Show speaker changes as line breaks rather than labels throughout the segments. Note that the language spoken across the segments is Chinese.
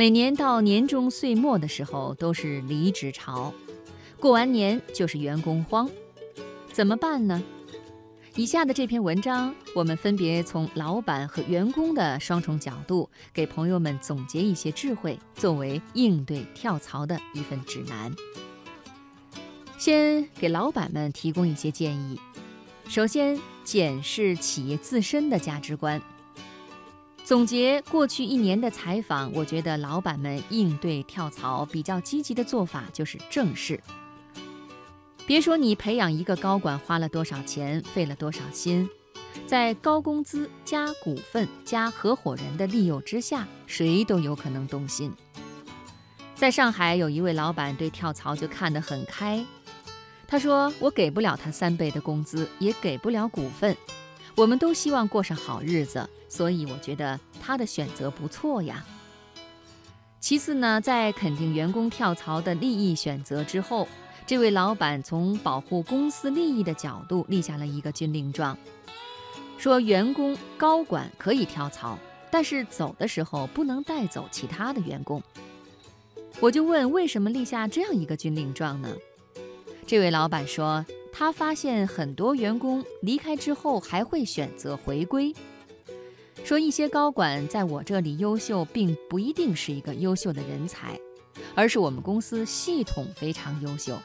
每年到年终岁末的时候都是离职潮，过完年就是员工荒，怎么办呢？以下的这篇文章，我们分别从老板和员工的双重角度，给朋友们总结一些智慧，作为应对跳槽的一份指南。先给老板们提供一些建议：首先，检视企业自身的价值观。总结过去一年的采访，我觉得老板们应对跳槽比较积极的做法就是正视。别说你培养一个高管花了多少钱，费了多少心，在高工资加股份加合伙人的利诱之下，谁都有可能动心。在上海有一位老板对跳槽就看得很开，他说：“我给不了他三倍的工资，也给不了股份。”我们都希望过上好日子，所以我觉得他的选择不错呀。其次呢，在肯定员工跳槽的利益选择之后，这位老板从保护公司利益的角度立下了一个军令状，说员工高管可以跳槽，但是走的时候不能带走其他的员工。我就问，为什么立下这样一个军令状呢？这位老板说。他发现很多员工离开之后还会选择回归，说一些高管在我这里优秀，并不一定是一个优秀的人才，而是我们公司系统非常优秀。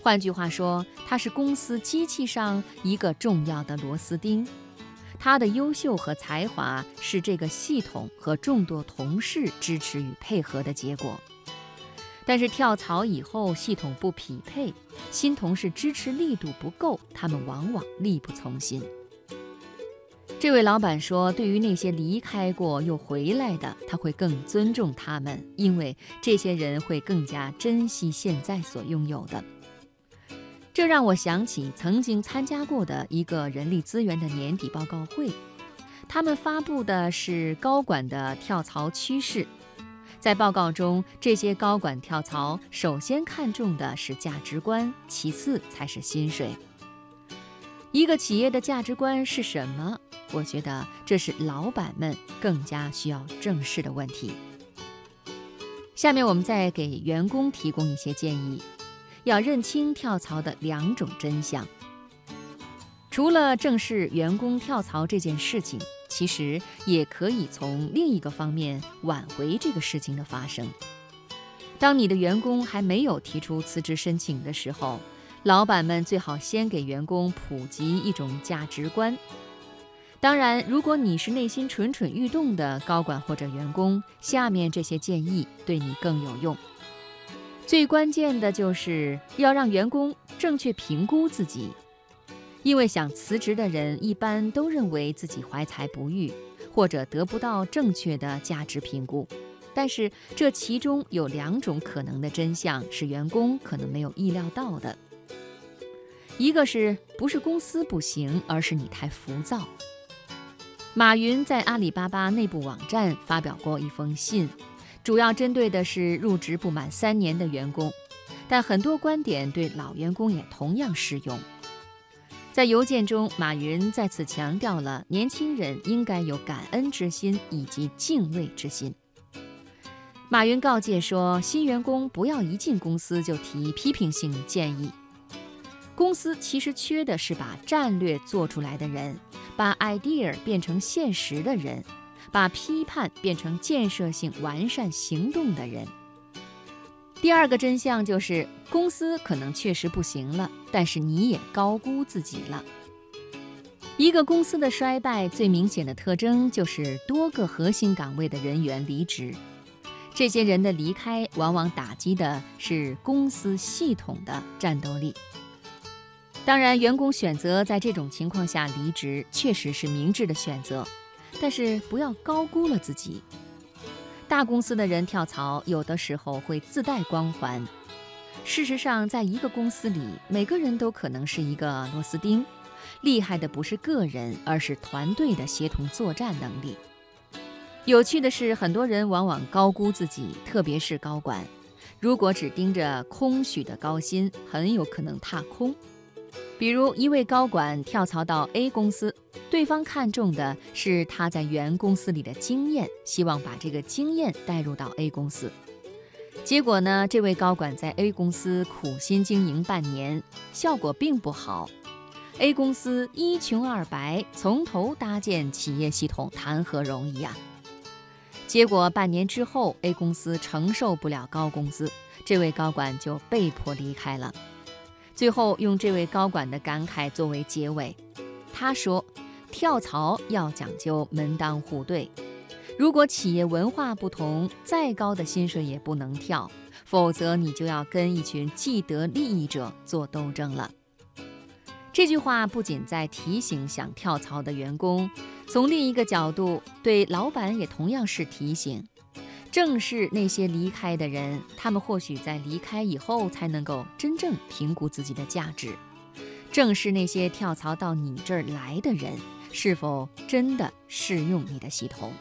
换句话说，他是公司机器上一个重要的螺丝钉，他的优秀和才华是这个系统和众多同事支持与配合的结果。但是跳槽以后系统不匹配，新同事支持力度不够，他们往往力不从心。这位老板说，对于那些离开过又回来的，他会更尊重他们，因为这些人会更加珍惜现在所拥有的。这让我想起曾经参加过的一个人力资源的年底报告会，他们发布的是高管的跳槽趋势。在报告中，这些高管跳槽首先看重的是价值观，其次才是薪水。一个企业的价值观是什么？我觉得这是老板们更加需要正视的问题。下面我们再给员工提供一些建议：要认清跳槽的两种真相。除了正视员工跳槽这件事情。其实也可以从另一个方面挽回这个事情的发生。当你的员工还没有提出辞职申请的时候，老板们最好先给员工普及一种价值观。当然，如果你是内心蠢蠢欲动的高管或者员工，下面这些建议对你更有用。最关键的就是要让员工正确评估自己。因为想辞职的人一般都认为自己怀才不遇，或者得不到正确的价值评估。但是这其中有两种可能的真相是员工可能没有意料到的：一个是不是公司不行，而是你太浮躁。马云在阿里巴巴内部网站发表过一封信，主要针对的是入职不满三年的员工，但很多观点对老员工也同样适用。在邮件中，马云再次强调了年轻人应该有感恩之心以及敬畏之心。马云告诫说，新员工不要一进公司就提批评性建议。公司其实缺的是把战略做出来的人，把 idea 变成现实的人，把批判变成建设性完善行动的人。第二个真相就是，公司可能确实不行了，但是你也高估自己了。一个公司的衰败最明显的特征就是多个核心岗位的人员离职，这些人的离开往往打击的是公司系统的战斗力。当然，员工选择在这种情况下离职确实是明智的选择，但是不要高估了自己。大公司的人跳槽，有的时候会自带光环。事实上，在一个公司里，每个人都可能是一个螺丝钉。厉害的不是个人，而是团队的协同作战能力。有趣的是，很多人往往高估自己，特别是高管。如果只盯着空许的高薪，很有可能踏空。比如一位高管跳槽到 A 公司，对方看中的是他在原公司里的经验，希望把这个经验带入到 A 公司。结果呢，这位高管在 A 公司苦心经营半年，效果并不好。A 公司一穷二白，从头搭建企业系统谈何容易呀？结果半年之后，A 公司承受不了高工资，这位高管就被迫离开了。最后用这位高管的感慨作为结尾，他说：“跳槽要讲究门当户对，如果企业文化不同，再高的薪水也不能跳，否则你就要跟一群既得利益者做斗争了。”这句话不仅在提醒想跳槽的员工，从另一个角度对老板也同样是提醒。正是那些离开的人，他们或许在离开以后才能够真正评估自己的价值。正是那些跳槽到你这儿来的人，是否真的适用你的系统？